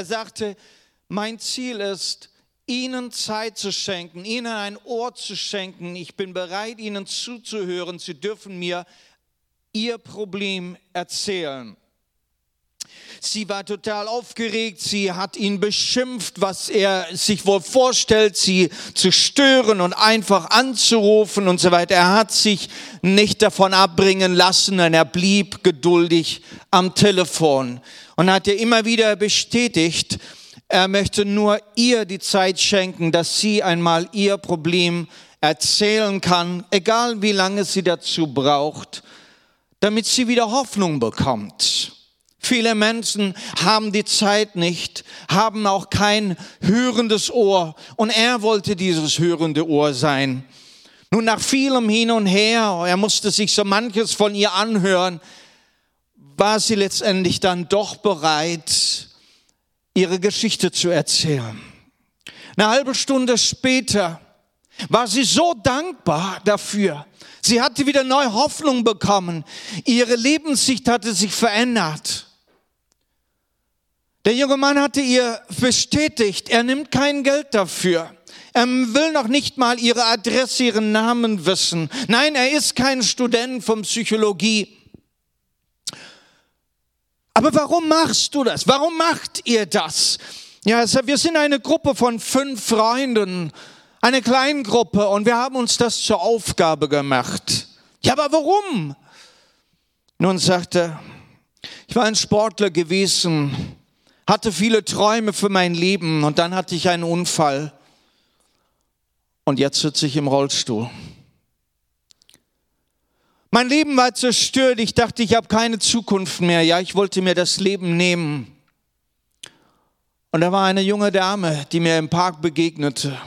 Er sagte, mein Ziel ist, ihnen Zeit zu schenken, ihnen ein Ohr zu schenken. Ich bin bereit, ihnen zuzuhören. Sie dürfen mir ihr Problem erzählen. Sie war total aufgeregt, sie hat ihn beschimpft, was er sich wohl vorstellt, sie zu stören und einfach anzurufen und so weiter. Er hat sich nicht davon abbringen lassen und er blieb geduldig am Telefon und hat ihr immer wieder bestätigt, er möchte nur ihr die Zeit schenken, dass sie einmal ihr Problem erzählen kann, egal wie lange sie dazu braucht, damit sie wieder Hoffnung bekommt. Viele Menschen haben die Zeit nicht, haben auch kein hörendes Ohr und er wollte dieses hörende Ohr sein. Nun nach vielem Hin und Her, er musste sich so manches von ihr anhören, war sie letztendlich dann doch bereit, ihre Geschichte zu erzählen. Eine halbe Stunde später war sie so dankbar dafür. Sie hatte wieder neue Hoffnung bekommen. Ihre Lebenssicht hatte sich verändert. Der junge Mann hatte ihr bestätigt, er nimmt kein Geld dafür. Er will noch nicht mal ihre Adresse, ihren Namen wissen. Nein, er ist kein Student von Psychologie. Aber warum machst du das? Warum macht ihr das? Ja, wir sind eine Gruppe von fünf Freunden, eine Kleingruppe und wir haben uns das zur Aufgabe gemacht. Ja, aber warum? Nun sagte ich war ein Sportler gewesen hatte viele Träume für mein Leben und dann hatte ich einen Unfall und jetzt sitze ich im Rollstuhl. Mein Leben war zerstört. Ich dachte, ich habe keine Zukunft mehr. Ja, ich wollte mir das Leben nehmen. Und da war eine junge Dame, die mir im Park begegnete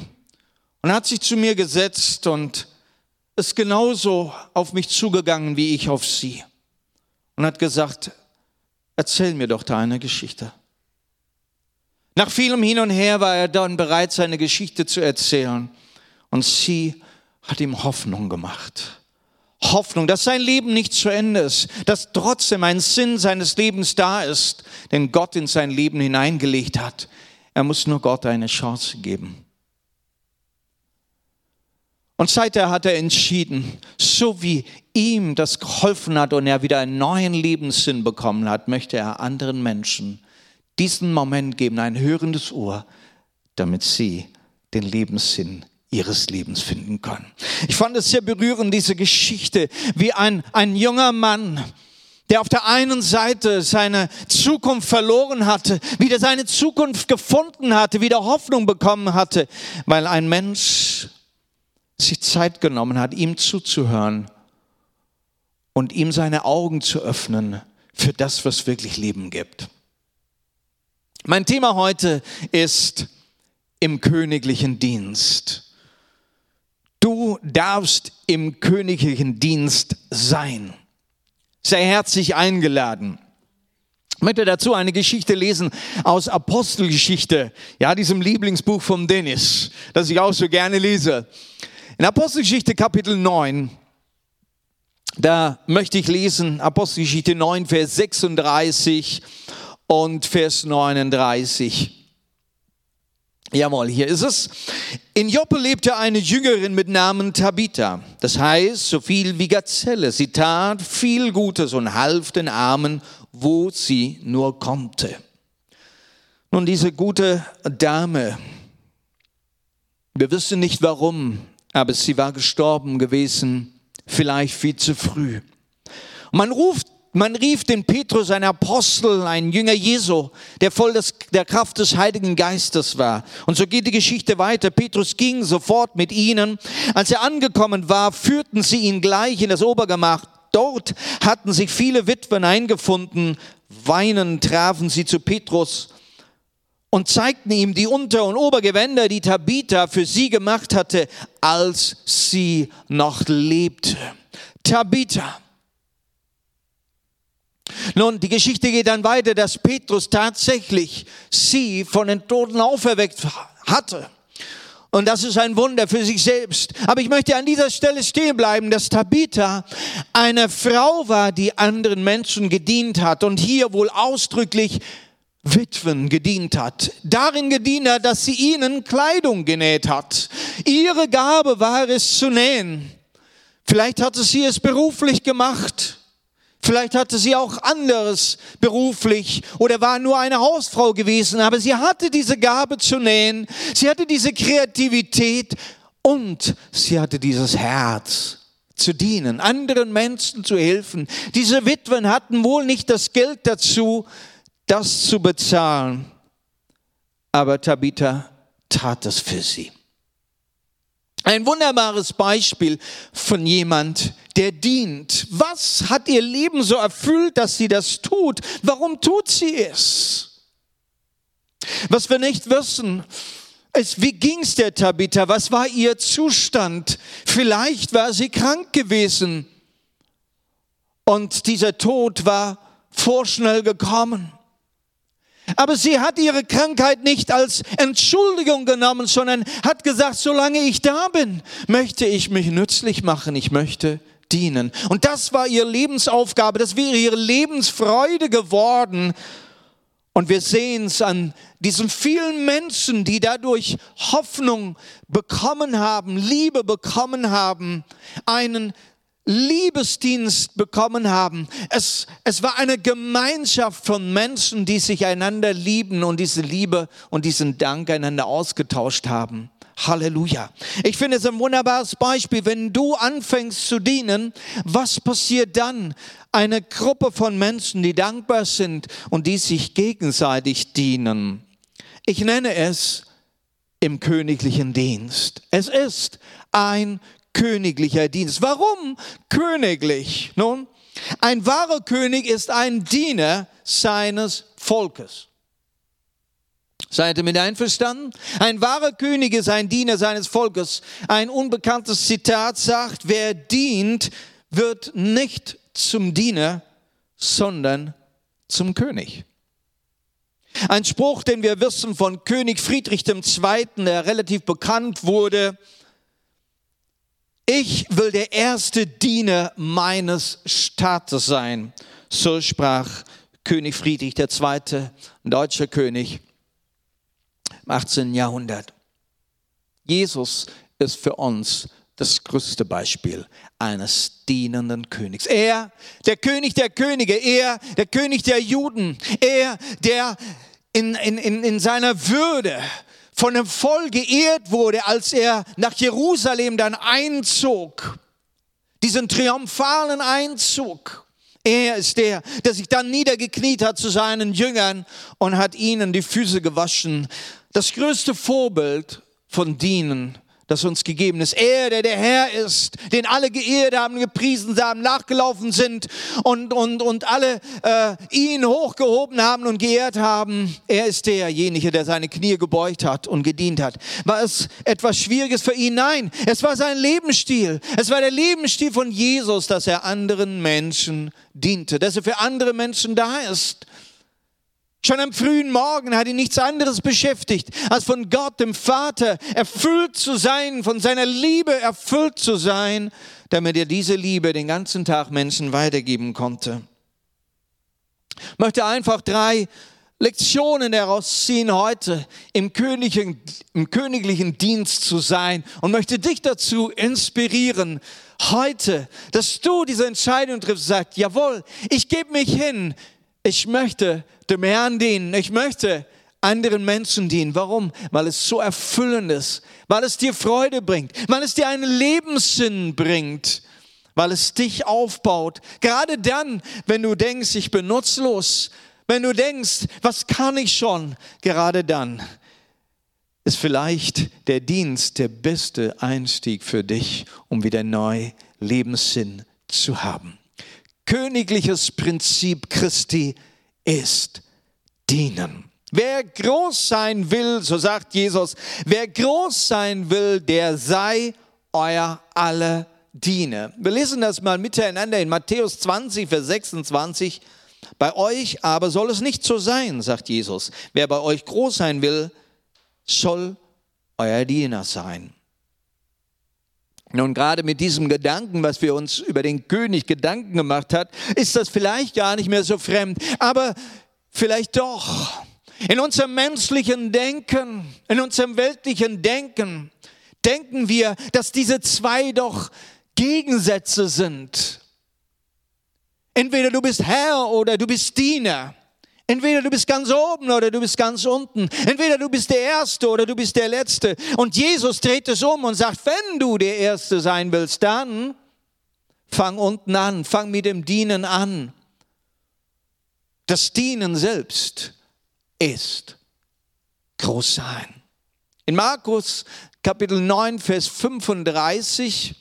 und hat sich zu mir gesetzt und ist genauso auf mich zugegangen wie ich auf sie und hat gesagt, erzähl mir doch da eine Geschichte. Nach vielem Hin und Her war er dann bereit, seine Geschichte zu erzählen. Und sie hat ihm Hoffnung gemacht. Hoffnung, dass sein Leben nicht zu Ende ist, dass trotzdem ein Sinn seines Lebens da ist, den Gott in sein Leben hineingelegt hat. Er muss nur Gott eine Chance geben. Und seither hat er entschieden, so wie ihm das geholfen hat und er wieder einen neuen Lebenssinn bekommen hat, möchte er anderen Menschen diesen Moment geben, ein hörendes Ohr, damit sie den Lebenssinn ihres Lebens finden können. Ich fand es sehr berührend, diese Geschichte, wie ein, ein junger Mann, der auf der einen Seite seine Zukunft verloren hatte, wieder seine Zukunft gefunden hatte, wieder Hoffnung bekommen hatte, weil ein Mensch sich Zeit genommen hat, ihm zuzuhören und ihm seine Augen zu öffnen für das, was wirklich Leben gibt. Mein Thema heute ist im königlichen Dienst. Du darfst im königlichen Dienst sein. Sei herzlich eingeladen. Ich möchte dazu eine Geschichte lesen aus Apostelgeschichte, ja, diesem Lieblingsbuch von Dennis, das ich auch so gerne lese. In Apostelgeschichte Kapitel 9, da möchte ich lesen, Apostelgeschichte 9, Vers 36 und Vers 39. Jawohl, hier ist es. In Joppe lebte eine Jüngerin mit Namen Tabitha. Das heißt, so viel wie Gazelle. Sie tat viel Gutes und half den Armen, wo sie nur konnte. Nun, diese gute Dame, wir wissen nicht warum, aber sie war gestorben gewesen, vielleicht viel zu früh. man ruft man rief den Petrus, ein Apostel, ein Jünger Jesu, der voll des, der Kraft des Heiligen Geistes war. Und so geht die Geschichte weiter. Petrus ging sofort mit ihnen. Als er angekommen war, führten sie ihn gleich in das Obergemach. Dort hatten sich viele Witwen eingefunden. Weinend trafen sie zu Petrus und zeigten ihm die Unter- und Obergewänder, die Tabitha für sie gemacht hatte, als sie noch lebte. Tabitha nun, die Geschichte geht dann weiter, dass Petrus tatsächlich sie von den Toten auferweckt hatte. Und das ist ein Wunder für sich selbst. Aber ich möchte an dieser Stelle stehen bleiben, dass Tabitha eine Frau war, die anderen Menschen gedient hat und hier wohl ausdrücklich Witwen gedient hat, darin gedient hat, dass sie ihnen Kleidung genäht hat. Ihre Gabe war es zu nähen. Vielleicht hatte sie es beruflich gemacht. Vielleicht hatte sie auch anderes beruflich oder war nur eine Hausfrau gewesen, aber sie hatte diese Gabe zu nähen, sie hatte diese Kreativität und sie hatte dieses Herz zu dienen, anderen Menschen zu helfen. Diese Witwen hatten wohl nicht das Geld dazu, das zu bezahlen, aber Tabitha tat es für sie. Ein wunderbares Beispiel von jemand, der dient. Was hat ihr Leben so erfüllt, dass sie das tut? Warum tut sie es? Was wir nicht wissen, ist, wie ging's der Tabitha? Was war ihr Zustand? Vielleicht war sie krank gewesen und dieser Tod war vorschnell gekommen. Aber sie hat ihre Krankheit nicht als Entschuldigung genommen, sondern hat gesagt, solange ich da bin, möchte ich mich nützlich machen, ich möchte dienen. Und das war ihre Lebensaufgabe, das wäre ihre Lebensfreude geworden. Und wir sehen es an diesen vielen Menschen, die dadurch Hoffnung bekommen haben, Liebe bekommen haben, einen Liebesdienst bekommen haben. Es, es war eine Gemeinschaft von Menschen, die sich einander lieben und diese Liebe und diesen Dank einander ausgetauscht haben. Halleluja. Ich finde es ein wunderbares Beispiel. Wenn du anfängst zu dienen, was passiert dann? Eine Gruppe von Menschen, die dankbar sind und die sich gegenseitig dienen. Ich nenne es im königlichen Dienst. Es ist ein königlicher Dienst. Warum königlich? Nun, ein wahrer König ist ein Diener seines Volkes. Seid ihr mit einverstanden? Ein wahrer König ist ein Diener seines Volkes. Ein unbekanntes Zitat sagt, wer dient, wird nicht zum Diener, sondern zum König. Ein Spruch, den wir wissen von König Friedrich II., der relativ bekannt wurde, ich will der erste Diener meines Staates sein. So sprach König Friedrich II., deutscher König im 18. Jahrhundert. Jesus ist für uns das größte Beispiel eines dienenden Königs. Er, der König der Könige, er, der König der Juden, er, der in, in, in, in seiner Würde von dem Volk geehrt wurde, als er nach Jerusalem dann einzog, diesen triumphalen Einzug. Er ist der, der sich dann niedergekniet hat zu seinen Jüngern und hat ihnen die Füße gewaschen. Das größte Vorbild von Dienen das uns gegeben ist. Er, der der Herr ist, den alle geehrt haben, gepriesen haben, nachgelaufen sind und, und, und alle äh, ihn hochgehoben haben und geehrt haben. Er ist derjenige, der seine Knie gebeugt hat und gedient hat. War es etwas Schwieriges für ihn? Nein, es war sein Lebensstil. Es war der Lebensstil von Jesus, dass er anderen Menschen diente, dass er für andere Menschen da ist. Schon am frühen Morgen hat ihn nichts anderes beschäftigt, als von Gott, dem Vater, erfüllt zu sein, von seiner Liebe erfüllt zu sein, damit er diese Liebe den ganzen Tag Menschen weitergeben konnte. Ich möchte einfach drei Lektionen daraus ziehen, heute im königlichen, im königlichen Dienst zu sein und möchte dich dazu inspirieren, heute, dass du diese Entscheidung triffst, sagst, jawohl, ich gebe mich hin, ich möchte dem Herrn dienen. Ich möchte anderen Menschen dienen. Warum? Weil es so erfüllend ist, weil es dir Freude bringt, weil es dir einen Lebenssinn bringt, weil es dich aufbaut. Gerade dann, wenn du denkst, ich bin nutzlos, wenn du denkst, was kann ich schon, gerade dann ist vielleicht der Dienst der beste Einstieg für dich, um wieder neu Lebenssinn zu haben. Königliches Prinzip Christi ist dienen. Wer groß sein will, so sagt Jesus, wer groß sein will, der sei euer alle Diener. Wir lesen das mal miteinander in Matthäus 20, Vers 26. Bei euch aber soll es nicht so sein, sagt Jesus. Wer bei euch groß sein will, soll euer Diener sein. Nun, gerade mit diesem Gedanken, was wir uns über den König Gedanken gemacht hat, ist das vielleicht gar nicht mehr so fremd. Aber Vielleicht doch. In unserem menschlichen Denken, in unserem weltlichen Denken, denken wir, dass diese zwei doch Gegensätze sind. Entweder du bist Herr oder du bist Diener. Entweder du bist ganz oben oder du bist ganz unten. Entweder du bist der Erste oder du bist der Letzte. Und Jesus dreht es um und sagt, wenn du der Erste sein willst, dann fang unten an, fang mit dem Dienen an. Das Dienen selbst ist groß sein. In Markus Kapitel 9, Vers 35,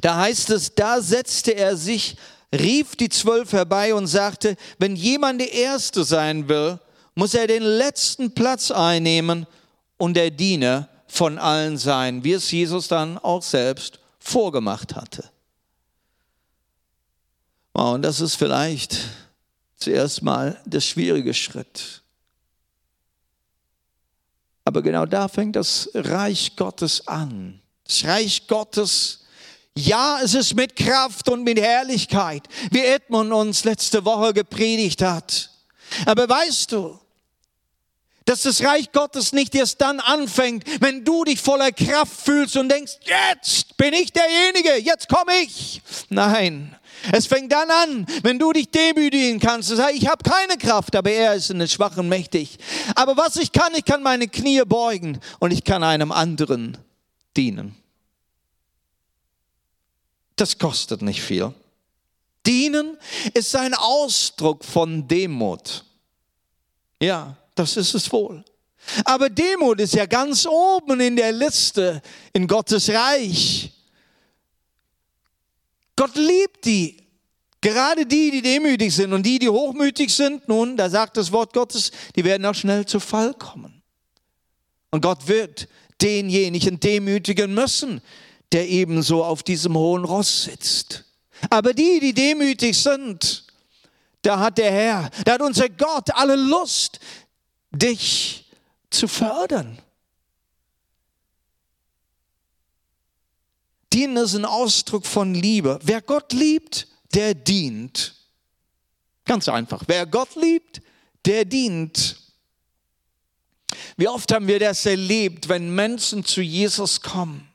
da heißt es, da setzte er sich rief die Zwölf herbei und sagte, wenn jemand der Erste sein will, muss er den letzten Platz einnehmen und der Diener von allen sein, wie es Jesus dann auch selbst vorgemacht hatte. Und das ist vielleicht zuerst mal der schwierige Schritt. Aber genau da fängt das Reich Gottes an. Das Reich Gottes ja, es ist mit Kraft und mit Herrlichkeit, wie Edmund uns letzte Woche gepredigt hat. Aber weißt du, dass das Reich Gottes nicht erst dann anfängt, wenn du dich voller Kraft fühlst und denkst, jetzt bin ich derjenige, jetzt komme ich. Nein, es fängt dann an, wenn du dich demütigen kannst und sagst, ich habe keine Kraft, aber er ist in den Schwachen mächtig. Aber was ich kann, ich kann meine Knie beugen und ich kann einem anderen dienen. Das kostet nicht viel. Dienen ist ein Ausdruck von Demut. Ja, das ist es wohl. Aber Demut ist ja ganz oben in der Liste in Gottes Reich. Gott liebt die. Gerade die, die demütig sind und die, die hochmütig sind, nun, da sagt das Wort Gottes, die werden auch schnell zu Fall kommen. Und Gott wird denjenigen demütigen müssen, der ebenso auf diesem hohen Ross sitzt. Aber die, die demütig sind, da hat der Herr, da hat unser Gott alle Lust, dich zu fördern. Dienen ist ein Ausdruck von Liebe. Wer Gott liebt, der dient. Ganz einfach. Wer Gott liebt, der dient. Wie oft haben wir das erlebt, wenn Menschen zu Jesus kommen?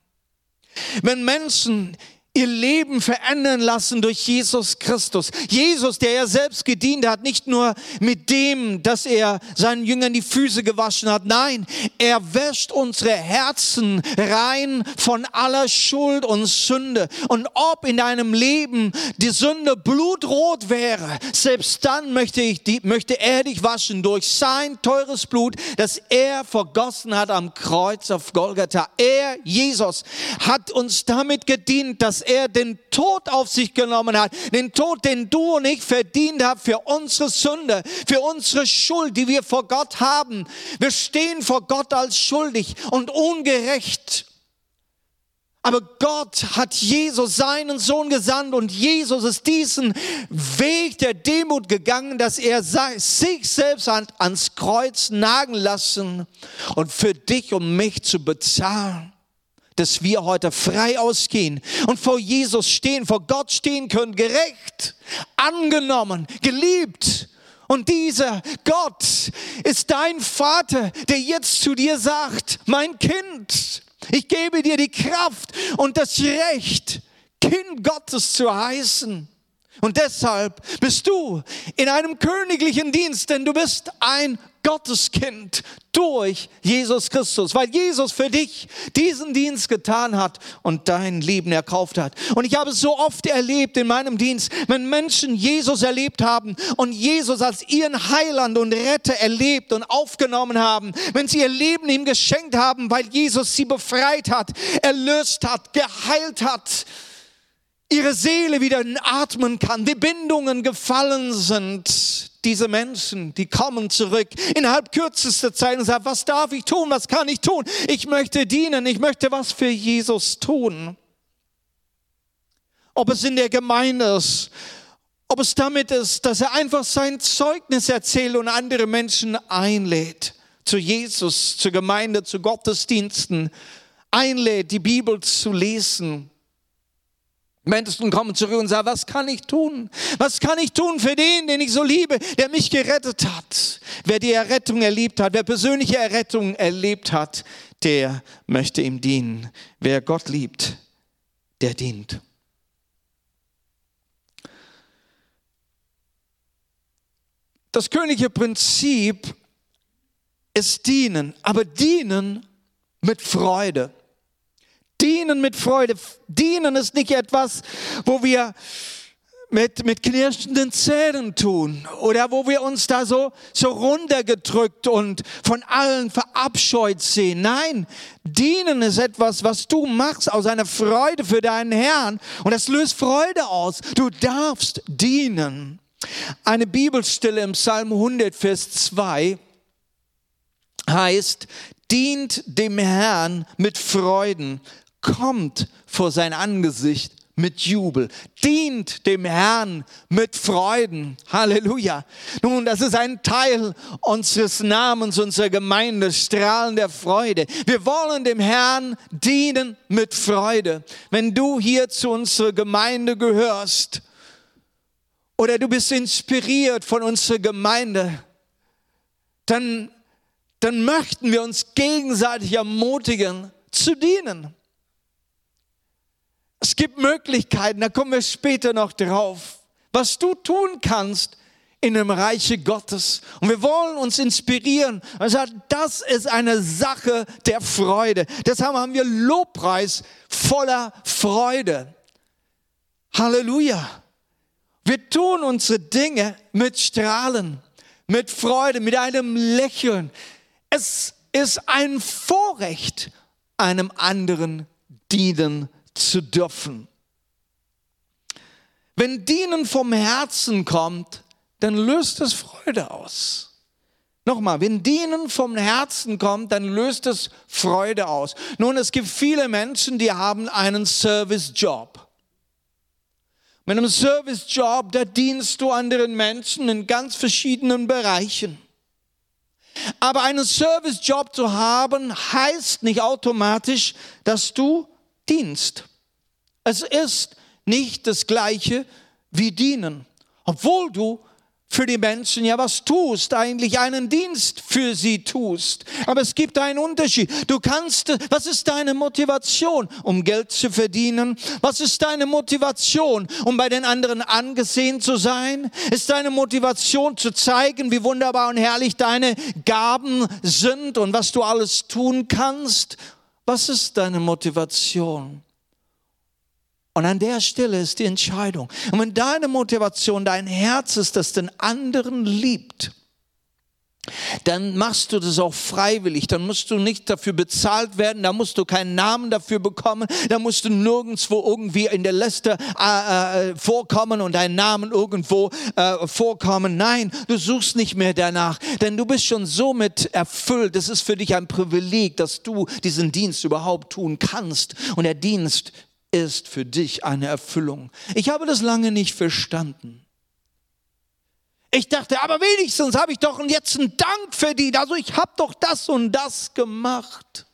Wenn Menschen ihr Leben verändern lassen durch Jesus Christus. Jesus, der ja selbst gedient hat, nicht nur mit dem, dass er seinen Jüngern die Füße gewaschen hat. Nein, er wäscht unsere Herzen rein von aller Schuld und Sünde. Und ob in deinem Leben die Sünde blutrot wäre, selbst dann möchte, ich die, möchte er dich waschen durch sein teures Blut, das er vergossen hat am Kreuz auf Golgatha. Er, Jesus, hat uns damit gedient, dass er den Tod auf sich genommen hat, den Tod, den du und ich verdient haben für unsere Sünde, für unsere Schuld, die wir vor Gott haben. Wir stehen vor Gott als schuldig und ungerecht. Aber Gott hat Jesus, seinen Sohn, gesandt und Jesus ist diesen Weg der Demut gegangen, dass er sich selbst ans Kreuz nagen lassen und für dich und mich zu bezahlen dass wir heute frei ausgehen und vor Jesus stehen, vor Gott stehen können, gerecht, angenommen, geliebt. Und dieser Gott ist dein Vater, der jetzt zu dir sagt, mein Kind, ich gebe dir die Kraft und das Recht, Kind Gottes zu heißen. Und deshalb bist du in einem königlichen Dienst, denn du bist ein Gotteskind durch Jesus Christus, weil Jesus für dich diesen Dienst getan hat und dein Leben erkauft hat. Und ich habe es so oft erlebt in meinem Dienst, wenn Menschen Jesus erlebt haben und Jesus als ihren Heiland und Retter erlebt und aufgenommen haben, wenn sie ihr Leben ihm geschenkt haben, weil Jesus sie befreit hat, erlöst hat, geheilt hat, ihre Seele wieder atmen kann, die Bindungen gefallen sind, diese Menschen, die kommen zurück innerhalb kürzester Zeit und sagen, was darf ich tun, was kann ich tun? Ich möchte dienen, ich möchte was für Jesus tun. Ob es in der Gemeinde ist, ob es damit ist, dass er einfach sein Zeugnis erzählt und andere Menschen einlädt zu Jesus, zur Gemeinde, zu Gottesdiensten, einlädt, die Bibel zu lesen Menschen kommen zurück und sagen, was kann ich tun? Was kann ich tun für den, den ich so liebe, der mich gerettet hat? Wer die Errettung erlebt hat, wer persönliche Errettung erlebt hat, der möchte ihm dienen. Wer Gott liebt, der dient. Das königliche Prinzip ist dienen, aber dienen mit Freude. Dienen mit Freude. Dienen ist nicht etwas, wo wir mit, mit knirschenden Zähnen tun oder wo wir uns da so, so runtergedrückt und von allen verabscheut sehen. Nein, dienen ist etwas, was du machst aus einer Freude für deinen Herrn und das löst Freude aus. Du darfst dienen. Eine Bibelstelle im Psalm 100, Vers 2 heißt, dient dem Herrn mit Freuden, kommt vor sein Angesicht mit Jubel, dient dem Herrn mit Freuden. Halleluja. Nun, das ist ein Teil unseres Namens, unserer Gemeinde, Strahlen der Freude. Wir wollen dem Herrn dienen mit Freude. Wenn du hier zu unserer Gemeinde gehörst oder du bist inspiriert von unserer Gemeinde, dann, dann möchten wir uns gegenseitig ermutigen zu dienen. Es gibt Möglichkeiten, da kommen wir später noch drauf, was du tun kannst in dem Reiche Gottes. Und wir wollen uns inspirieren und sagen, das ist eine Sache der Freude. Deshalb haben wir Lobpreis voller Freude. Halleluja. Wir tun unsere Dinge mit Strahlen, mit Freude, mit einem Lächeln. Es ist ein Vorrecht, einem anderen dienen zu dürfen. Wenn Dienen vom Herzen kommt, dann löst es Freude aus. Nochmal, wenn Dienen vom Herzen kommt, dann löst es Freude aus. Nun, es gibt viele Menschen, die haben einen Servicejob. Mit einem Servicejob, da dienst du anderen Menschen in ganz verschiedenen Bereichen. Aber einen Servicejob zu haben, heißt nicht automatisch, dass du Dienst. Es ist nicht das gleiche wie dienen. Obwohl du für die Menschen ja was tust, eigentlich einen Dienst für sie tust. Aber es gibt einen Unterschied. Du kannst, was ist deine Motivation, um Geld zu verdienen? Was ist deine Motivation, um bei den anderen angesehen zu sein? Ist deine Motivation zu zeigen, wie wunderbar und herrlich deine Gaben sind und was du alles tun kannst? Was ist deine Motivation? Und an der Stelle ist die Entscheidung. Und wenn deine Motivation, dein Herz ist, das den anderen liebt, dann machst du das auch freiwillig. Dann musst du nicht dafür bezahlt werden, da musst du keinen Namen dafür bekommen, da musst du nirgendwo irgendwie in der Liste äh, äh, vorkommen und deinen Namen irgendwo äh, vorkommen. Nein, du suchst nicht mehr danach, denn du bist schon so mit erfüllt. Das ist für dich ein Privileg, dass du diesen Dienst überhaupt tun kannst. Und der Dienst ist für dich eine Erfüllung. Ich habe das lange nicht verstanden. Ich dachte, aber wenigstens habe ich doch jetzt einen Dank verdient. Also ich habe doch das und das gemacht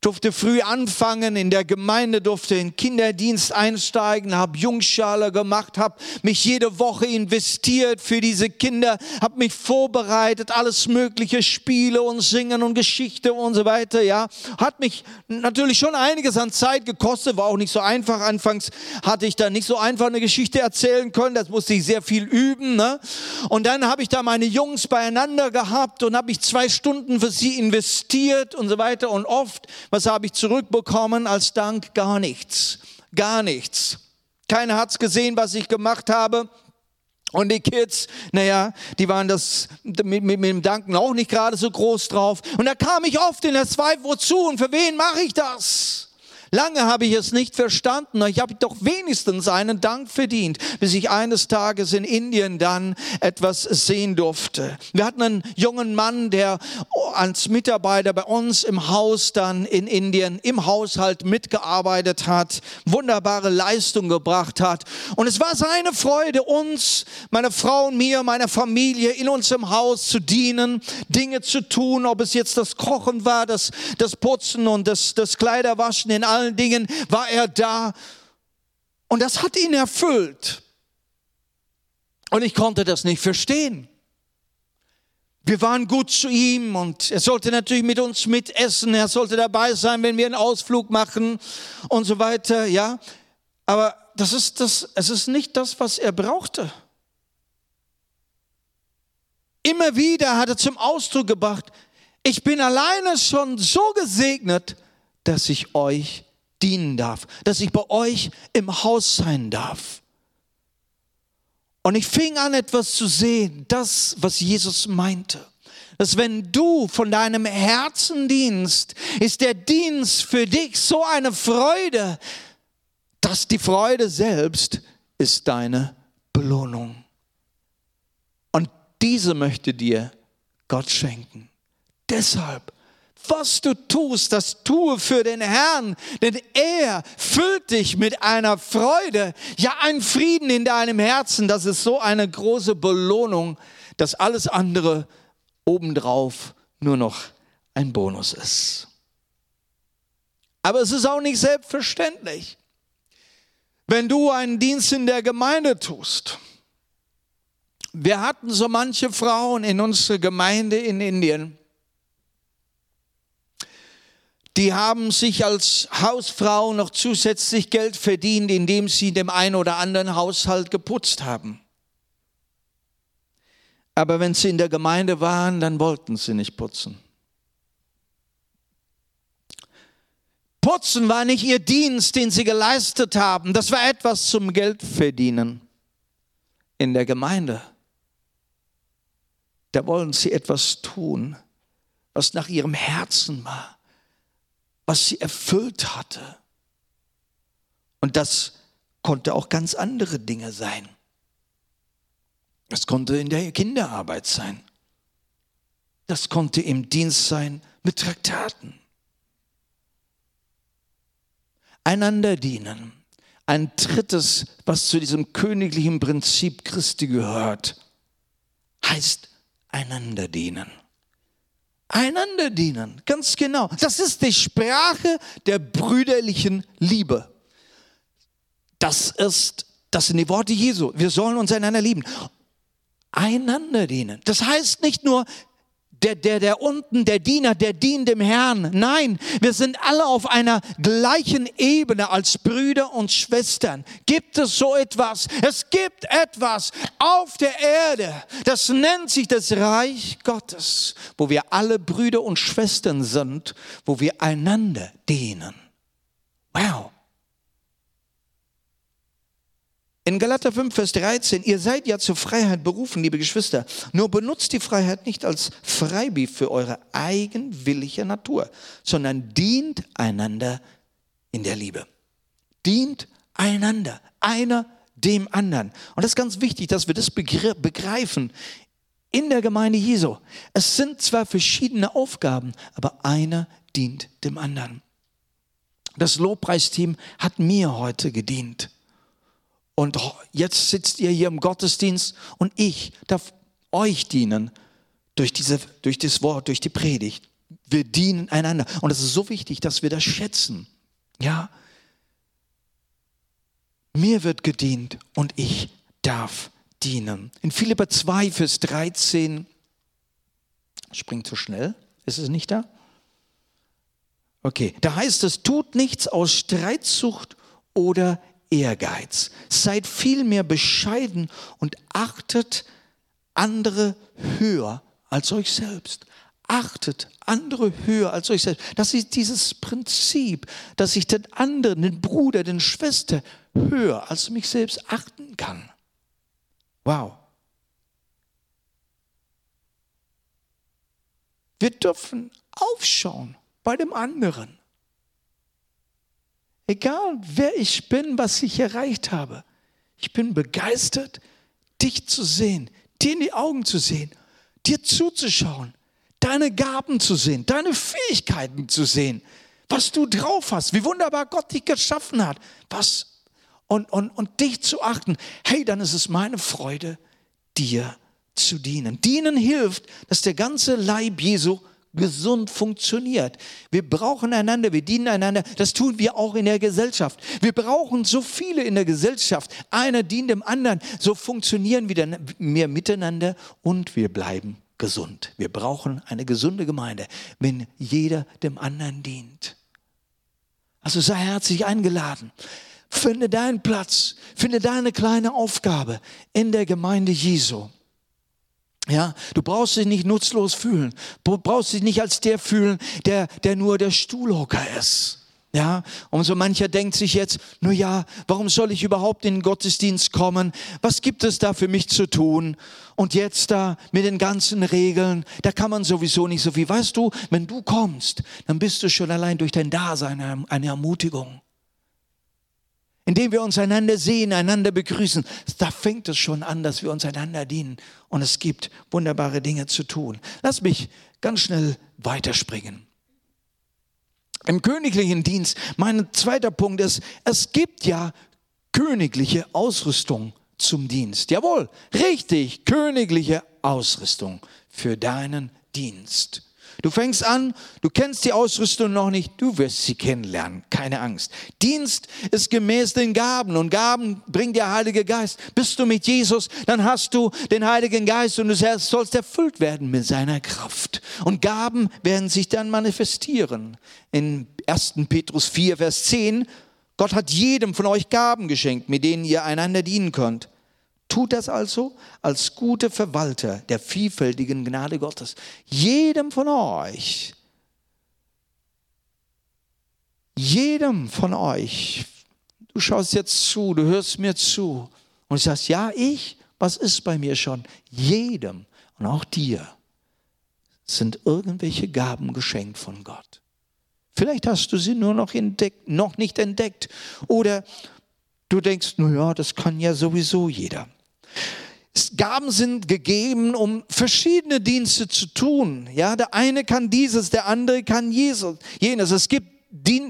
durfte früh anfangen, in der Gemeinde durfte in Kinderdienst einsteigen, habe Jungschale gemacht, habe mich jede Woche investiert für diese Kinder, habe mich vorbereitet, alles mögliche, Spiele und Singen und Geschichte und so weiter, ja. Hat mich natürlich schon einiges an Zeit gekostet, war auch nicht so einfach. Anfangs hatte ich da nicht so einfach eine Geschichte erzählen können, das musste ich sehr viel üben, ne? Und dann habe ich da meine Jungs beieinander gehabt und habe ich zwei Stunden für sie investiert und so weiter und oft was habe ich zurückbekommen als Dank? Gar nichts. Gar nichts. Keiner hat es gesehen, was ich gemacht habe. Und die Kids, naja, die waren das mit, mit, mit dem Danken auch nicht gerade so groß drauf. Und da kam ich oft in der Zweifel, wozu und für wen mache ich das? Lange habe ich es nicht verstanden. Ich habe doch wenigstens einen Dank verdient, bis ich eines Tages in Indien dann etwas sehen durfte. Wir hatten einen jungen Mann, der als Mitarbeiter bei uns im Haus dann in Indien im Haushalt mitgearbeitet hat, wunderbare Leistung gebracht hat. Und es war seine Freude, uns, meine Frau und mir, meiner Familie in unserem Haus zu dienen, Dinge zu tun, ob es jetzt das Kochen war, das, das Putzen und das, das Kleiderwaschen in all allen Dingen war er da. Und das hat ihn erfüllt. Und ich konnte das nicht verstehen. Wir waren gut zu ihm und er sollte natürlich mit uns mitessen, er sollte dabei sein, wenn wir einen Ausflug machen und so weiter, ja. Aber das ist das, es ist nicht das, was er brauchte. Immer wieder hat er zum Ausdruck gebracht, ich bin alleine schon so gesegnet, dass ich euch dienen darf, dass ich bei euch im Haus sein darf. Und ich fing an etwas zu sehen, das, was Jesus meinte. Dass wenn du von deinem Herzen dienst, ist der Dienst für dich so eine Freude, dass die Freude selbst ist deine Belohnung. Und diese möchte dir Gott schenken. Deshalb was du tust, das tue für den Herrn, denn er füllt dich mit einer Freude, ja ein Frieden in deinem Herzen. Das ist so eine große Belohnung, dass alles andere obendrauf nur noch ein Bonus ist. Aber es ist auch nicht selbstverständlich. Wenn du einen Dienst in der Gemeinde tust, wir hatten so manche Frauen in unserer Gemeinde in Indien, die haben sich als Hausfrau noch zusätzlich Geld verdient, indem sie dem einen oder anderen Haushalt geputzt haben. Aber wenn sie in der Gemeinde waren, dann wollten sie nicht putzen. Putzen war nicht ihr Dienst, den sie geleistet haben. Das war etwas zum Geldverdienen in der Gemeinde. Da wollen sie etwas tun, was nach ihrem Herzen war was sie erfüllt hatte. Und das konnte auch ganz andere Dinge sein. Das konnte in der Kinderarbeit sein. Das konnte im Dienst sein mit Traktaten. Einander dienen. Ein drittes, was zu diesem königlichen Prinzip Christi gehört, heißt einander dienen. Einander dienen, ganz genau. Das ist die Sprache der brüderlichen Liebe. Das ist, das sind die Worte Jesu. Wir sollen uns einander lieben. Einander dienen. Das heißt nicht nur, der, der, der unten, der Diener, der dient dem Herrn. Nein, wir sind alle auf einer gleichen Ebene als Brüder und Schwestern. Gibt es so etwas? Es gibt etwas auf der Erde, das nennt sich das Reich Gottes, wo wir alle Brüder und Schwestern sind, wo wir einander dienen. Wow. In Galater 5, Vers 13, ihr seid ja zur Freiheit berufen, liebe Geschwister. Nur benutzt die Freiheit nicht als Freibief für eure eigenwillige Natur, sondern dient einander in der Liebe. Dient einander, einer dem anderen. Und das ist ganz wichtig, dass wir das begreifen in der Gemeinde Jesu. Es sind zwar verschiedene Aufgaben, aber einer dient dem anderen. Das Lobpreisteam hat mir heute gedient. Und jetzt sitzt ihr hier im Gottesdienst und ich darf euch dienen durch, diese, durch das Wort, durch die Predigt. Wir dienen einander. Und es ist so wichtig, dass wir das schätzen. Ja. Mir wird gedient und ich darf dienen. In Philippa 2, Vers 13, springt zu schnell, ist es nicht da? Okay, da heißt es, tut nichts aus Streitsucht oder Ehrgeiz. Seid vielmehr bescheiden und achtet andere höher als euch selbst. Achtet andere höher als euch selbst. Das ist dieses Prinzip, dass ich den anderen, den Bruder, den Schwester höher als mich selbst achten kann. Wow. Wir dürfen aufschauen bei dem anderen. Egal wer ich bin, was ich erreicht habe. Ich bin begeistert, dich zu sehen, dir in die Augen zu sehen, dir zuzuschauen, deine Gaben zu sehen, deine Fähigkeiten zu sehen, was du drauf hast, wie wunderbar Gott dich geschaffen hat, was und, und, und dich zu achten. Hey, dann ist es meine Freude, dir zu dienen. Dienen hilft, dass der ganze Leib Jesu gesund funktioniert. Wir brauchen einander, wir dienen einander. Das tun wir auch in der Gesellschaft. Wir brauchen so viele in der Gesellschaft. Einer dient dem anderen. So funktionieren wir miteinander und wir bleiben gesund. Wir brauchen eine gesunde Gemeinde, wenn jeder dem anderen dient. Also sei herzlich eingeladen. Finde deinen Platz, finde deine kleine Aufgabe in der Gemeinde Jesu. Ja, du brauchst dich nicht nutzlos fühlen. Du brauchst dich nicht als der fühlen, der, der nur der Stuhlhocker ist. Ja, und so mancher denkt sich jetzt, nur ja, warum soll ich überhaupt in den Gottesdienst kommen? Was gibt es da für mich zu tun? Und jetzt da mit den ganzen Regeln, da kann man sowieso nicht so viel. Weißt du, wenn du kommst, dann bist du schon allein durch dein Dasein eine Ermutigung indem wir uns einander sehen, einander begrüßen, da fängt es schon an, dass wir uns einander dienen. Und es gibt wunderbare Dinge zu tun. Lass mich ganz schnell weiterspringen. Im königlichen Dienst, mein zweiter Punkt ist, es gibt ja königliche Ausrüstung zum Dienst. Jawohl, richtig, königliche Ausrüstung für deinen Dienst. Du fängst an, du kennst die Ausrüstung noch nicht, du wirst sie kennenlernen, keine Angst. Dienst ist gemäß den Gaben und Gaben bringt der Heilige Geist. Bist du mit Jesus, dann hast du den Heiligen Geist und du sollst erfüllt werden mit seiner Kraft. Und Gaben werden sich dann manifestieren. In 1. Petrus 4, Vers 10, Gott hat jedem von euch Gaben geschenkt, mit denen ihr einander dienen könnt. Tut das also als gute Verwalter der vielfältigen Gnade Gottes. Jedem von euch, jedem von euch, du schaust jetzt zu, du hörst mir zu und sagst, ja, ich, was ist bei mir schon? Jedem und auch dir sind irgendwelche Gaben geschenkt von Gott. Vielleicht hast du sie nur noch, entdeckt, noch nicht entdeckt oder du denkst, naja, das kann ja sowieso jeder. Gaben sind gegeben, um verschiedene Dienste zu tun. Ja, der eine kann dieses, der andere kann Jesus, jenes. Es gibt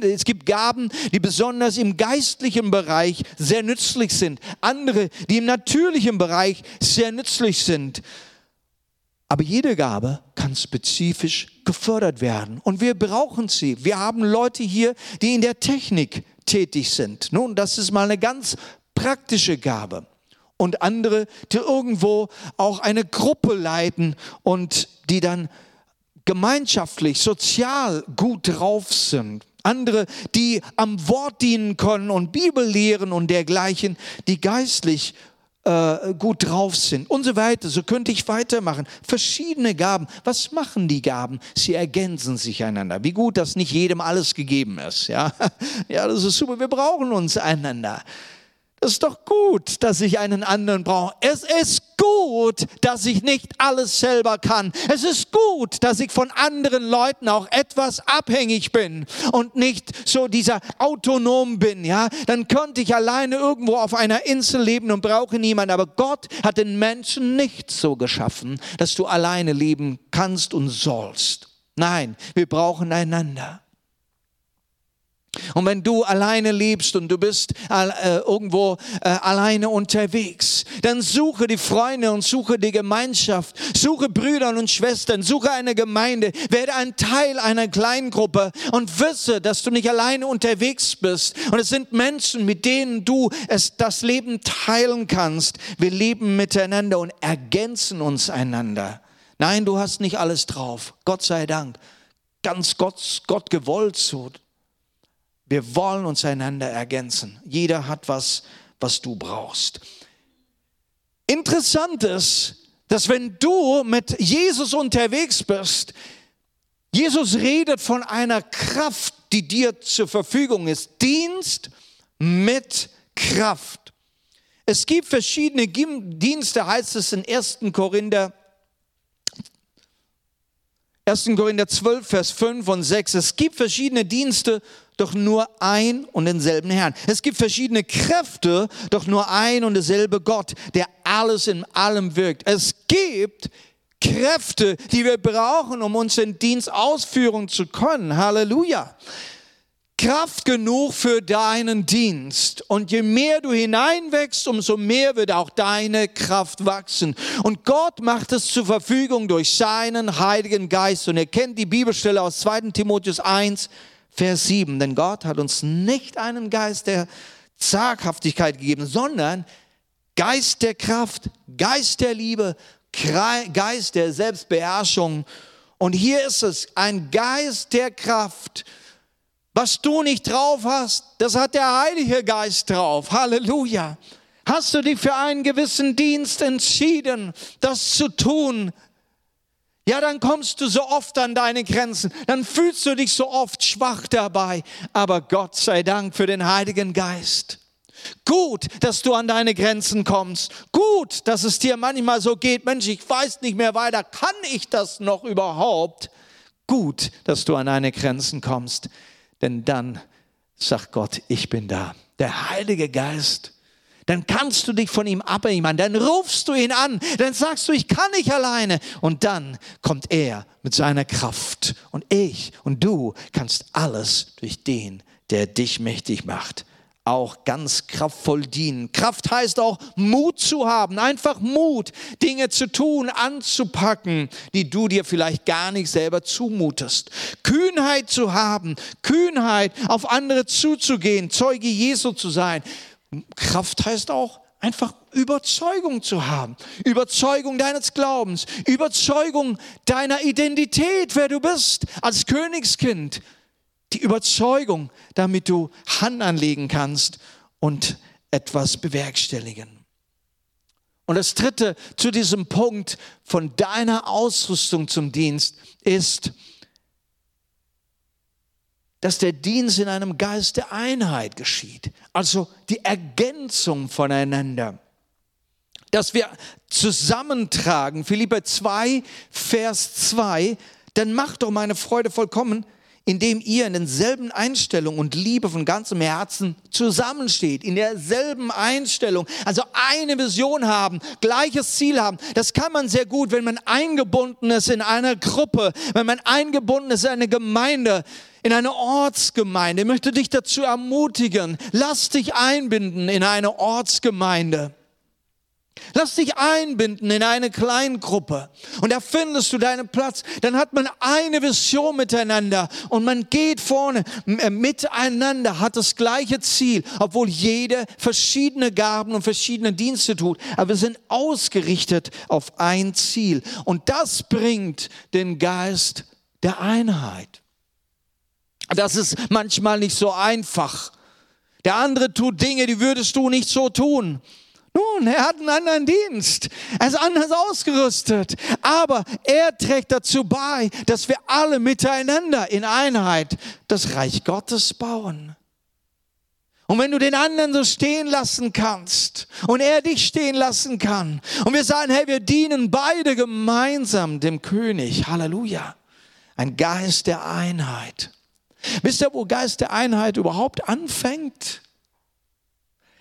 es gibt Gaben, die besonders im geistlichen Bereich sehr nützlich sind. Andere, die im natürlichen Bereich sehr nützlich sind. Aber jede Gabe kann spezifisch gefördert werden. Und wir brauchen sie. Wir haben Leute hier, die in der Technik tätig sind. Nun, das ist mal eine ganz praktische Gabe und andere, die irgendwo auch eine Gruppe leiten und die dann gemeinschaftlich, sozial gut drauf sind. Andere, die am Wort dienen können und Bibel lehren und dergleichen, die geistlich äh, gut drauf sind und so weiter. So könnte ich weitermachen. Verschiedene Gaben. Was machen die Gaben? Sie ergänzen sich einander. Wie gut, dass nicht jedem alles gegeben ist. Ja, ja das ist super. Wir brauchen uns einander. Es ist doch gut, dass ich einen anderen brauche. Es ist gut, dass ich nicht alles selber kann. Es ist gut, dass ich von anderen Leuten auch etwas abhängig bin und nicht so dieser autonom bin, ja? Dann könnte ich alleine irgendwo auf einer Insel leben und brauche niemanden. Aber Gott hat den Menschen nicht so geschaffen, dass du alleine leben kannst und sollst. Nein, wir brauchen einander. Und wenn du alleine lebst und du bist äh, irgendwo äh, alleine unterwegs, dann suche die Freunde und suche die Gemeinschaft, suche Brüder und Schwestern, suche eine Gemeinde, werde ein Teil einer Kleingruppe und wisse, dass du nicht alleine unterwegs bist. Und es sind Menschen, mit denen du es das Leben teilen kannst. Wir leben miteinander und ergänzen uns einander. Nein, du hast nicht alles drauf. Gott sei Dank. Ganz Gott, Gott gewollt so. Wir wollen uns einander ergänzen. Jeder hat was, was du brauchst. Interessant ist, dass wenn du mit Jesus unterwegs bist, Jesus redet von einer Kraft, die dir zur Verfügung ist. Dienst mit Kraft. Es gibt verschiedene Dienste, heißt es in 1. Korinther 1. Korinther 12, Vers 5 und 6. Es gibt verschiedene Dienste, doch nur ein und denselben Herrn. Es gibt verschiedene Kräfte, doch nur ein und derselbe Gott, der alles in allem wirkt. Es gibt Kräfte, die wir brauchen, um unseren Dienst ausführen zu können. Halleluja. Kraft genug für deinen Dienst. Und je mehr du hineinwächst, umso mehr wird auch deine Kraft wachsen. Und Gott macht es zur Verfügung durch seinen Heiligen Geist. Und ihr kennt die Bibelstelle aus 2 Timotheus 1, Vers 7. Denn Gott hat uns nicht einen Geist der Zaghaftigkeit gegeben, sondern Geist der Kraft, Geist der Liebe, Geist der Selbstbeherrschung. Und hier ist es, ein Geist der Kraft was du nicht drauf hast, das hat der Heilige Geist drauf. Halleluja. Hast du dich für einen gewissen Dienst entschieden, das zu tun? Ja, dann kommst du so oft an deine Grenzen, dann fühlst du dich so oft schwach dabei. Aber Gott sei Dank für den Heiligen Geist. Gut, dass du an deine Grenzen kommst. Gut, dass es dir manchmal so geht, Mensch, ich weiß nicht mehr weiter, kann ich das noch überhaupt? Gut, dass du an deine Grenzen kommst. Denn dann sagt Gott, ich bin da. Der Heilige Geist. Dann kannst du dich von ihm abhängen. Dann rufst du ihn an. Dann sagst du, ich kann nicht alleine. Und dann kommt er mit seiner Kraft. Und ich und du kannst alles durch den, der dich mächtig macht auch ganz kraftvoll dienen. Kraft heißt auch Mut zu haben, einfach Mut, Dinge zu tun, anzupacken, die du dir vielleicht gar nicht selber zumutest. Kühnheit zu haben, Kühnheit auf andere zuzugehen, Zeuge Jesu zu sein. Kraft heißt auch einfach Überzeugung zu haben, Überzeugung deines Glaubens, Überzeugung deiner Identität, wer du bist als Königskind. Die Überzeugung, damit du Hand anlegen kannst und etwas bewerkstelligen. Und das dritte zu diesem Punkt von deiner Ausrüstung zum Dienst ist, dass der Dienst in einem Geist der Einheit geschieht. Also die Ergänzung voneinander. Dass wir zusammentragen. Philipper 2, Vers 2. Dann macht doch meine Freude vollkommen, indem ihr in denselben Einstellung und Liebe von ganzem Herzen zusammensteht, in derselben Einstellung, also eine Vision haben, gleiches Ziel haben. Das kann man sehr gut, wenn man eingebunden ist in einer Gruppe, wenn man eingebunden ist in eine Gemeinde, in eine Ortsgemeinde. Ich möchte dich dazu ermutigen, lass dich einbinden in eine Ortsgemeinde. Lass dich einbinden in eine Kleingruppe und da findest du deinen Platz. Dann hat man eine Vision miteinander und man geht vorne äh, miteinander, hat das gleiche Ziel, obwohl jede verschiedene Gaben und verschiedene Dienste tut. Aber wir sind ausgerichtet auf ein Ziel und das bringt den Geist der Einheit. Das ist manchmal nicht so einfach. Der andere tut Dinge, die würdest du nicht so tun. Nun, er hat einen anderen Dienst. Er ist anders ausgerüstet. Aber er trägt dazu bei, dass wir alle miteinander in Einheit das Reich Gottes bauen. Und wenn du den anderen so stehen lassen kannst und er dich stehen lassen kann und wir sagen, hey, wir dienen beide gemeinsam dem König. Halleluja. Ein Geist der Einheit. Wisst ihr, wo Geist der Einheit überhaupt anfängt?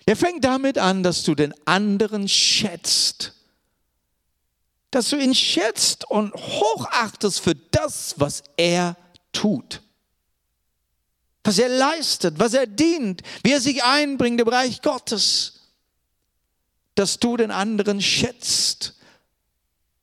Er fängt damit an, dass du den anderen schätzt. Dass du ihn schätzt und hochachtest für das, was er tut. Was er leistet, was er dient, wie er sich einbringt im Bereich Gottes. Dass du den anderen schätzt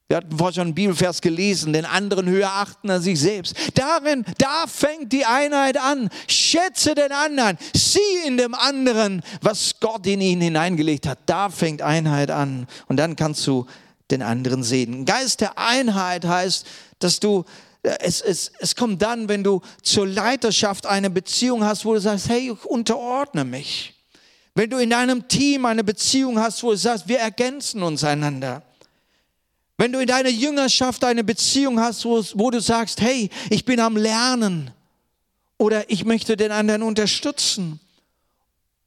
wir hatten vorhin schon einen Bibelvers gelesen, den anderen höher achten als sich selbst. Darin, da fängt die Einheit an. Schätze den anderen. Sieh in dem anderen, was Gott in ihn hineingelegt hat. Da fängt Einheit an. Und dann kannst du den anderen sehen. Geist der Einheit heißt, dass du äh, es, es, es kommt dann, wenn du zur Leiterschaft eine Beziehung hast, wo du sagst, hey, ich unterordne mich. Wenn du in deinem Team eine Beziehung hast, wo du sagst, wir ergänzen uns einander. Wenn du in deiner Jüngerschaft eine Beziehung hast, wo, wo du sagst, hey, ich bin am Lernen oder ich möchte den anderen unterstützen.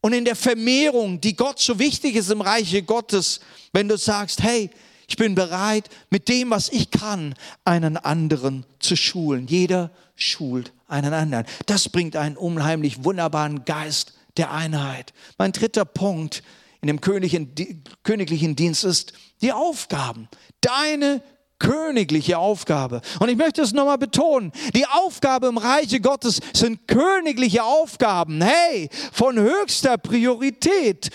Und in der Vermehrung, die Gott so wichtig ist im Reiche Gottes, wenn du sagst, hey, ich bin bereit, mit dem, was ich kann, einen anderen zu schulen. Jeder schult einen anderen. Das bringt einen unheimlich wunderbaren Geist der Einheit. Mein dritter Punkt in dem königlichen Dienst ist die Aufgaben. Deine königliche Aufgabe. Und ich möchte es nochmal betonen. Die Aufgabe im Reiche Gottes sind königliche Aufgaben. Hey, von höchster Priorität.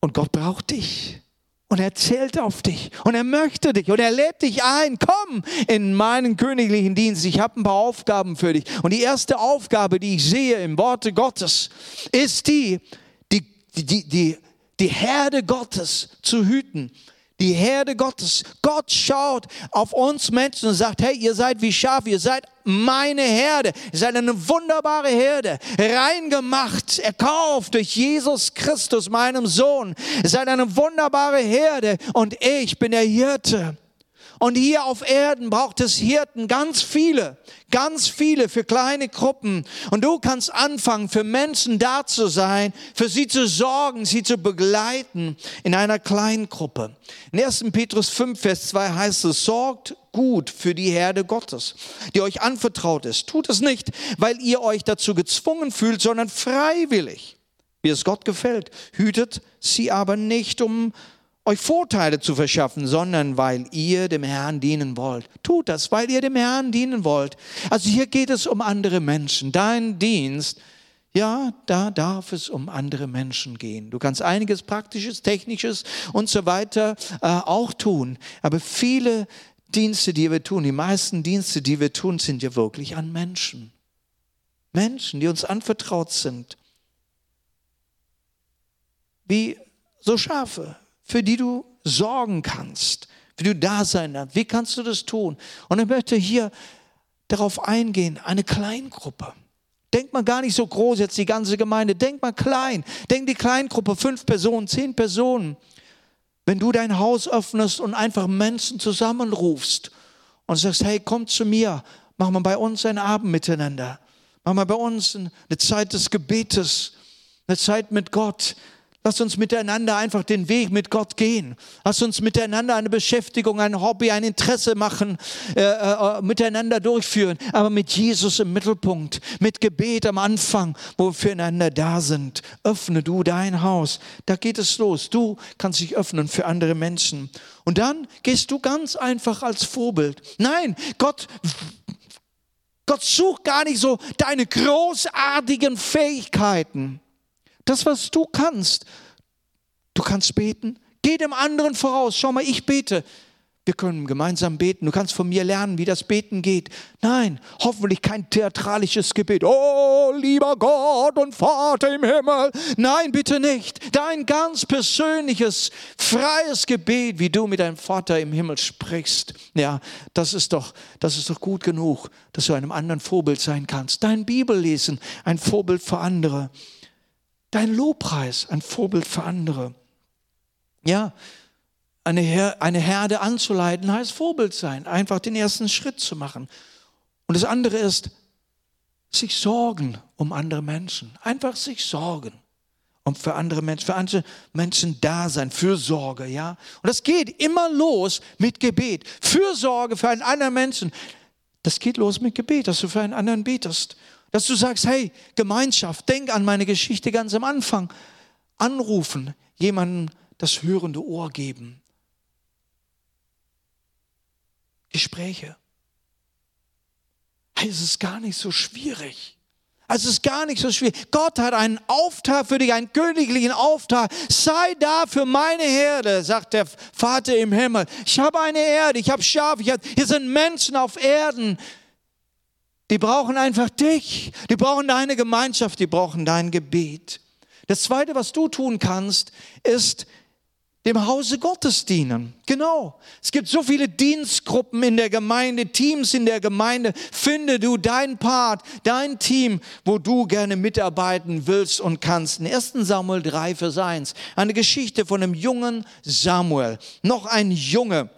Und Gott braucht dich. Und er zählt auf dich und er möchte dich und er lädt dich ein. Komm in meinen königlichen Dienst. Ich habe ein paar Aufgaben für dich. Und die erste Aufgabe, die ich sehe im Worte Gottes, ist die, die, die, die, die Herde Gottes zu hüten die Herde Gottes. Gott schaut auf uns Menschen und sagt, hey, ihr seid wie Schafe, ihr seid meine Herde. Ihr seid eine wunderbare Herde, reingemacht, erkauft durch Jesus Christus, meinem Sohn. Ihr seid eine wunderbare Herde und ich bin der Hirte. Und hier auf Erden braucht es Hirten, ganz viele, ganz viele für kleine Gruppen. Und du kannst anfangen, für Menschen da zu sein, für sie zu sorgen, sie zu begleiten in einer kleinen Gruppe. In 1. Petrus 5, Vers 2 heißt es, sorgt gut für die Herde Gottes, die euch anvertraut ist. Tut es nicht, weil ihr euch dazu gezwungen fühlt, sondern freiwillig, wie es Gott gefällt. Hütet sie aber nicht, um euch Vorteile zu verschaffen, sondern weil ihr dem Herrn dienen wollt. Tut das, weil ihr dem Herrn dienen wollt. Also hier geht es um andere Menschen. Dein Dienst, ja, da darf es um andere Menschen gehen. Du kannst einiges Praktisches, Technisches und so weiter äh, auch tun. Aber viele Dienste, die wir tun, die meisten Dienste, die wir tun, sind ja wirklich an Menschen. Menschen, die uns anvertraut sind. Wie so Schafe, für die du sorgen kannst, für du da sein kannst. Wie kannst du das tun? Und ich möchte hier darauf eingehen, eine Kleingruppe. Denk mal gar nicht so groß jetzt die ganze Gemeinde, denk mal klein. Denk die Kleingruppe, fünf Personen, zehn Personen. Wenn du dein Haus öffnest und einfach Menschen zusammenrufst und sagst, hey, komm zu mir, machen wir bei uns einen Abend miteinander. Machen wir bei uns eine Zeit des Gebetes, eine Zeit mit Gott. Lass uns miteinander einfach den Weg mit Gott gehen. Lass uns miteinander eine Beschäftigung, ein Hobby, ein Interesse machen, äh, äh, miteinander durchführen, aber mit Jesus im Mittelpunkt, mit Gebet am Anfang, wo wir füreinander da sind. Öffne du dein Haus. Da geht es los. Du kannst dich öffnen für andere Menschen. Und dann gehst du ganz einfach als Vorbild. Nein, Gott Gott sucht gar nicht so deine großartigen Fähigkeiten. Das, was du kannst. Du kannst beten. Geh dem anderen voraus. Schau mal, ich bete. Wir können gemeinsam beten. Du kannst von mir lernen, wie das Beten geht. Nein, hoffentlich kein theatralisches Gebet. Oh, lieber Gott und Vater im Himmel. Nein, bitte nicht. Dein ganz persönliches, freies Gebet, wie du mit deinem Vater im Himmel sprichst. Ja, das ist doch, das ist doch gut genug, dass du einem anderen Vorbild sein kannst. Dein Bibellesen, ein Vorbild für andere dein Lobpreis, ein Vorbild für andere. Ja, eine, Her eine Herde anzuleiten heißt Vorbild sein, einfach den ersten Schritt zu machen. Und das andere ist, sich sorgen um andere Menschen. Einfach sich sorgen um für andere Menschen, für andere Menschen da sein, Fürsorge, ja. Und das geht immer los mit Gebet. Fürsorge für einen anderen Menschen. Das geht los mit Gebet, dass du für einen anderen betest. Dass du sagst, hey, Gemeinschaft, denk an meine Geschichte ganz am Anfang. Anrufen, jemandem das hörende Ohr geben. Gespräche. Hey, es ist gar nicht so schwierig. Es ist gar nicht so schwierig. Gott hat einen Auftrag für dich, einen königlichen Auftrag. Sei da für meine Herde, sagt der Vater im Himmel. Ich habe eine Herde, ich habe Schafe, ich hab, hier sind Menschen auf Erden. Die brauchen einfach dich. Die brauchen deine Gemeinschaft. Die brauchen dein Gebet. Das Zweite, was du tun kannst, ist dem Hause Gottes dienen. Genau. Es gibt so viele Dienstgruppen in der Gemeinde, Teams in der Gemeinde. Finde du dein Part, dein Team, wo du gerne mitarbeiten willst und kannst. In 1 Samuel 3, Vers 1, eine Geschichte von einem jungen Samuel. Noch ein Junge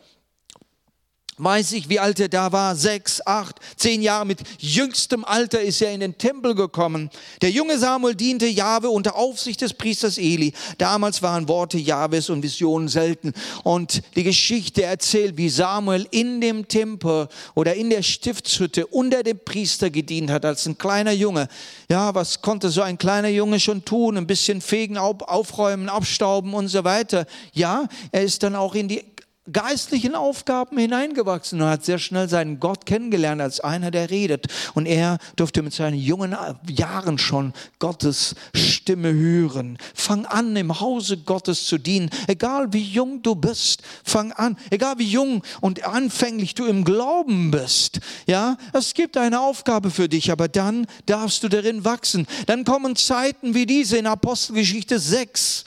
weiß ich, wie alt er da war, sechs, acht, zehn Jahre, mit jüngstem Alter ist er in den Tempel gekommen. Der junge Samuel diente Jahwe unter Aufsicht des Priesters Eli. Damals waren Worte Jahwes und Visionen selten. Und die Geschichte erzählt, wie Samuel in dem Tempel oder in der Stiftshütte unter dem Priester gedient hat, als ein kleiner Junge. Ja, was konnte so ein kleiner Junge schon tun? Ein bisschen fegen, aufräumen, abstauben und so weiter. Ja, er ist dann auch in die geistlichen Aufgaben hineingewachsen und hat sehr schnell seinen Gott kennengelernt als einer, der redet. Und er durfte mit seinen jungen Jahren schon Gottes Stimme hören. Fang an, im Hause Gottes zu dienen. Egal wie jung du bist, fang an. Egal wie jung und anfänglich du im Glauben bist. Ja, es gibt eine Aufgabe für dich, aber dann darfst du darin wachsen. Dann kommen Zeiten wie diese in Apostelgeschichte 6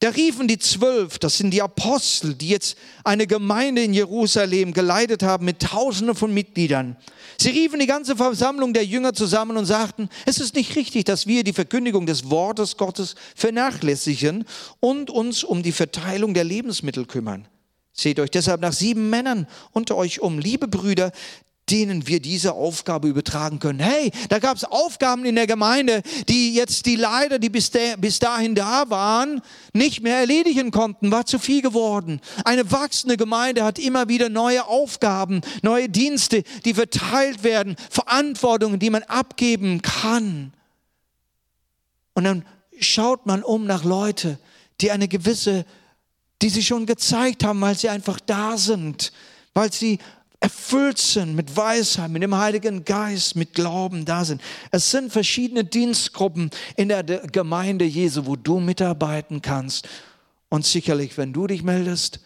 da riefen die zwölf, das sind die Apostel, die jetzt eine Gemeinde in Jerusalem geleitet haben mit Tausenden von Mitgliedern. Sie riefen die ganze Versammlung der Jünger zusammen und sagten, es ist nicht richtig, dass wir die Verkündigung des Wortes Gottes vernachlässigen und uns um die Verteilung der Lebensmittel kümmern. Seht euch deshalb nach sieben Männern unter euch um, liebe Brüder, denen wir diese Aufgabe übertragen können. Hey, da gab es Aufgaben in der Gemeinde, die jetzt die Leiter, die bis, der, bis dahin da waren, nicht mehr erledigen konnten, war zu viel geworden. Eine wachsende Gemeinde hat immer wieder neue Aufgaben, neue Dienste, die verteilt werden, Verantwortungen, die man abgeben kann. Und dann schaut man um nach Leute, die eine gewisse, die sie schon gezeigt haben, weil sie einfach da sind, weil sie erfüllt sind mit Weisheit, mit dem Heiligen Geist, mit Glauben da sind. Es sind verschiedene Dienstgruppen in der Gemeinde Jesu, wo du mitarbeiten kannst. Und sicherlich, wenn du dich meldest,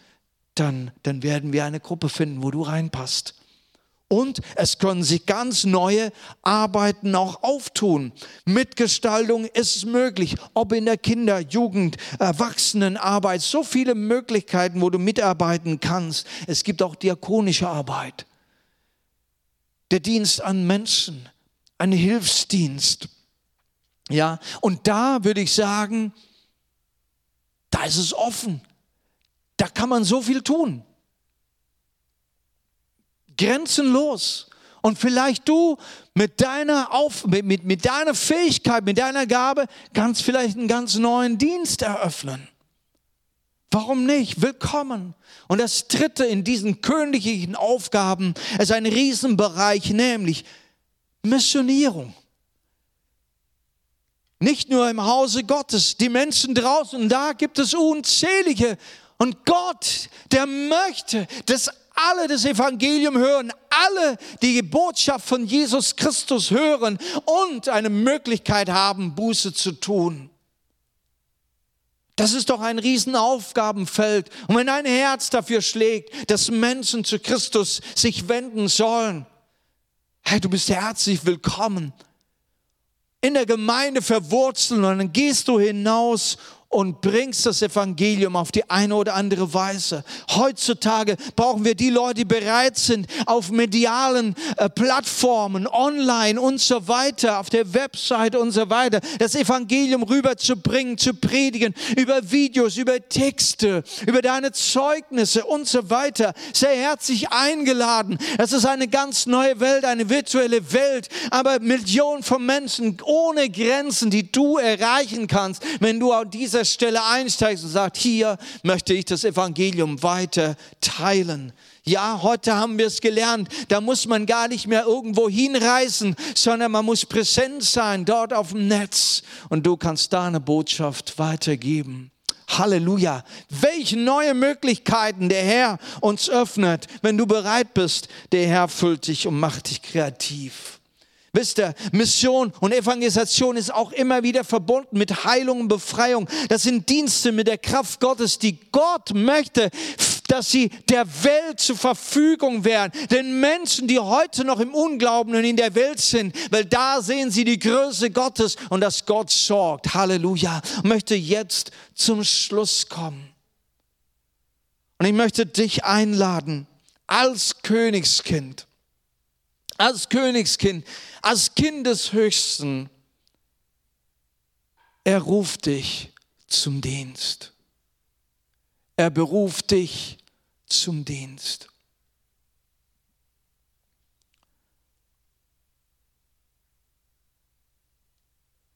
dann, dann werden wir eine Gruppe finden, wo du reinpasst. Und es können sich ganz neue Arbeiten auch auftun. Mitgestaltung ist möglich, ob in der Kinder-, Jugend-, Erwachsenenarbeit, so viele Möglichkeiten, wo du mitarbeiten kannst. Es gibt auch diakonische Arbeit. Der Dienst an Menschen, ein Hilfsdienst. Ja, und da würde ich sagen, da ist es offen. Da kann man so viel tun grenzenlos. Und vielleicht du mit deiner, Auf, mit, mit, mit deiner Fähigkeit, mit deiner Gabe kannst vielleicht einen ganz neuen Dienst eröffnen. Warum nicht? Willkommen. Und das dritte in diesen königlichen Aufgaben ist ein Riesenbereich, nämlich Missionierung. Nicht nur im Hause Gottes, die Menschen draußen, da gibt es unzählige. Und Gott, der möchte, dass alle das Evangelium hören, alle die Botschaft von Jesus Christus hören und eine Möglichkeit haben, Buße zu tun. Das ist doch ein Riesenaufgabenfeld. Und wenn ein Herz dafür schlägt, dass Menschen zu Christus sich wenden sollen, hey, du bist herzlich willkommen. In der Gemeinde verwurzeln und dann gehst du hinaus und bringst das Evangelium auf die eine oder andere Weise. Heutzutage brauchen wir die Leute, die bereit sind, auf medialen äh, Plattformen, online und so weiter, auf der Website und so weiter, das Evangelium rüberzubringen, zu predigen, über Videos, über Texte, über deine Zeugnisse und so weiter. Sehr herzlich eingeladen. Es ist eine ganz neue Welt, eine virtuelle Welt, aber Millionen von Menschen ohne Grenzen, die du erreichen kannst, wenn du an dieser Stelle einsteigst und sagst, hier möchte ich das Evangelium weiter teilen. Ja, heute haben wir es gelernt, da muss man gar nicht mehr irgendwo hinreisen, sondern man muss präsent sein dort auf dem Netz und du kannst da eine Botschaft weitergeben. Halleluja. Welche neue Möglichkeiten der Herr uns öffnet, wenn du bereit bist. Der Herr füllt dich und macht dich kreativ. Wisst ihr, Mission und Evangelisation ist auch immer wieder verbunden mit Heilung und Befreiung. Das sind Dienste mit der Kraft Gottes, die Gott möchte, dass sie der Welt zur Verfügung wären. Den Menschen, die heute noch im Unglauben und in der Welt sind, weil da sehen sie die Größe Gottes und dass Gott sorgt. Halleluja. Ich möchte jetzt zum Schluss kommen. Und ich möchte dich einladen als Königskind als Königskind, als Kind des Höchsten, er ruft dich zum Dienst. Er beruft dich zum Dienst.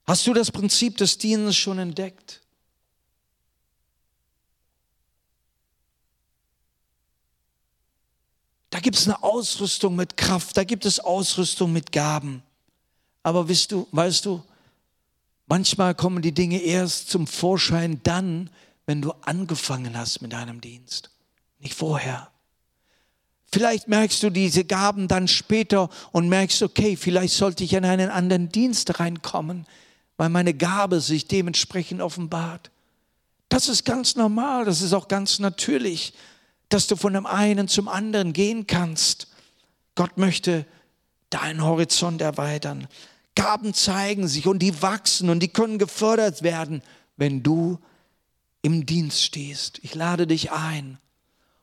Hast du das Prinzip des Dienstes schon entdeckt? Da gibt es eine Ausrüstung mit Kraft, da gibt es Ausrüstung mit Gaben. Aber weißt du, weißt du, manchmal kommen die Dinge erst zum Vorschein dann, wenn du angefangen hast mit deinem Dienst. nicht vorher. Vielleicht merkst du diese Gaben dann später und merkst, okay, vielleicht sollte ich in einen anderen Dienst reinkommen, weil meine Gabe sich dementsprechend offenbart. Das ist ganz normal, das ist auch ganz natürlich, dass du von dem einen zum anderen gehen kannst. Gott möchte deinen Horizont erweitern. Gaben zeigen sich und die wachsen und die können gefördert werden, wenn du im Dienst stehst. Ich lade dich ein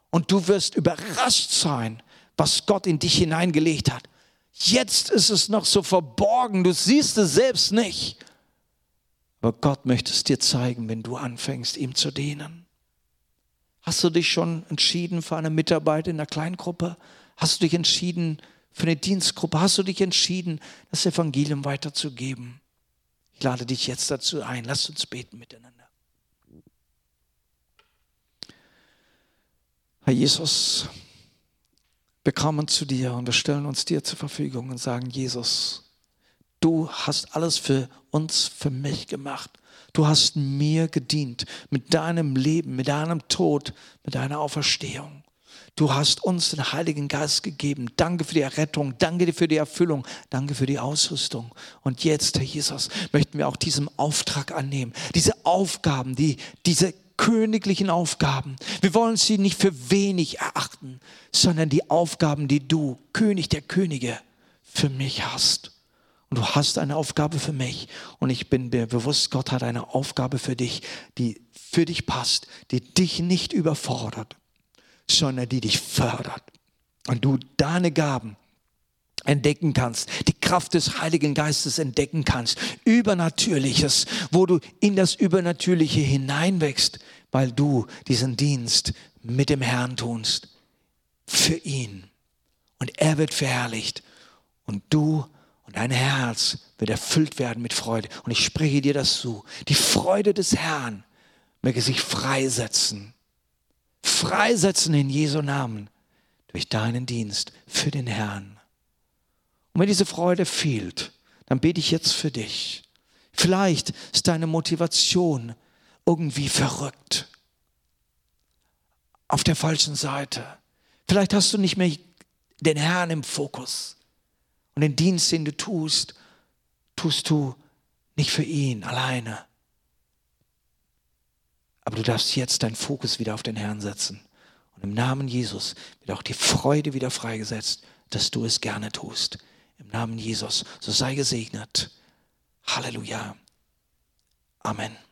und du wirst überrascht sein, was Gott in dich hineingelegt hat. Jetzt ist es noch so verborgen, du siehst es selbst nicht. Aber Gott möchte es dir zeigen, wenn du anfängst, ihm zu dienen. Hast du dich schon entschieden für eine Mitarbeit in einer Kleingruppe? Hast du dich entschieden für eine Dienstgruppe? Hast du dich entschieden, das Evangelium weiterzugeben? Ich lade dich jetzt dazu ein. Lass uns beten miteinander. Herr Jesus, wir kommen zu dir und wir stellen uns dir zur Verfügung und sagen, Jesus, du hast alles für uns, für mich gemacht. Du hast mir gedient mit deinem Leben, mit deinem Tod, mit deiner Auferstehung. Du hast uns den Heiligen Geist gegeben. Danke für die Errettung, danke dir für die Erfüllung, danke für die Ausrüstung. Und jetzt, Herr Jesus, möchten wir auch diesen Auftrag annehmen. Diese Aufgaben, die, diese königlichen Aufgaben. Wir wollen sie nicht für wenig erachten, sondern die Aufgaben, die du, König der Könige, für mich hast. Und du hast eine Aufgabe für mich. Und ich bin mir bewusst, Gott hat eine Aufgabe für dich, die für dich passt, die dich nicht überfordert, sondern die dich fördert. Und du deine Gaben entdecken kannst, die Kraft des Heiligen Geistes entdecken kannst, Übernatürliches, wo du in das Übernatürliche hineinwächst, weil du diesen Dienst mit dem Herrn tust, für ihn. Und er wird verherrlicht und du und dein Herz wird erfüllt werden mit Freude. Und ich spreche dir das zu. Die Freude des Herrn möge sich freisetzen. Freisetzen in Jesu Namen durch deinen Dienst für den Herrn. Und wenn diese Freude fehlt, dann bete ich jetzt für dich. Vielleicht ist deine Motivation irgendwie verrückt. Auf der falschen Seite. Vielleicht hast du nicht mehr den Herrn im Fokus. Und den Dienst, den du tust, tust du nicht für ihn alleine. Aber du darfst jetzt deinen Fokus wieder auf den Herrn setzen. Und im Namen Jesus wird auch die Freude wieder freigesetzt, dass du es gerne tust. Im Namen Jesus. So sei gesegnet. Halleluja. Amen.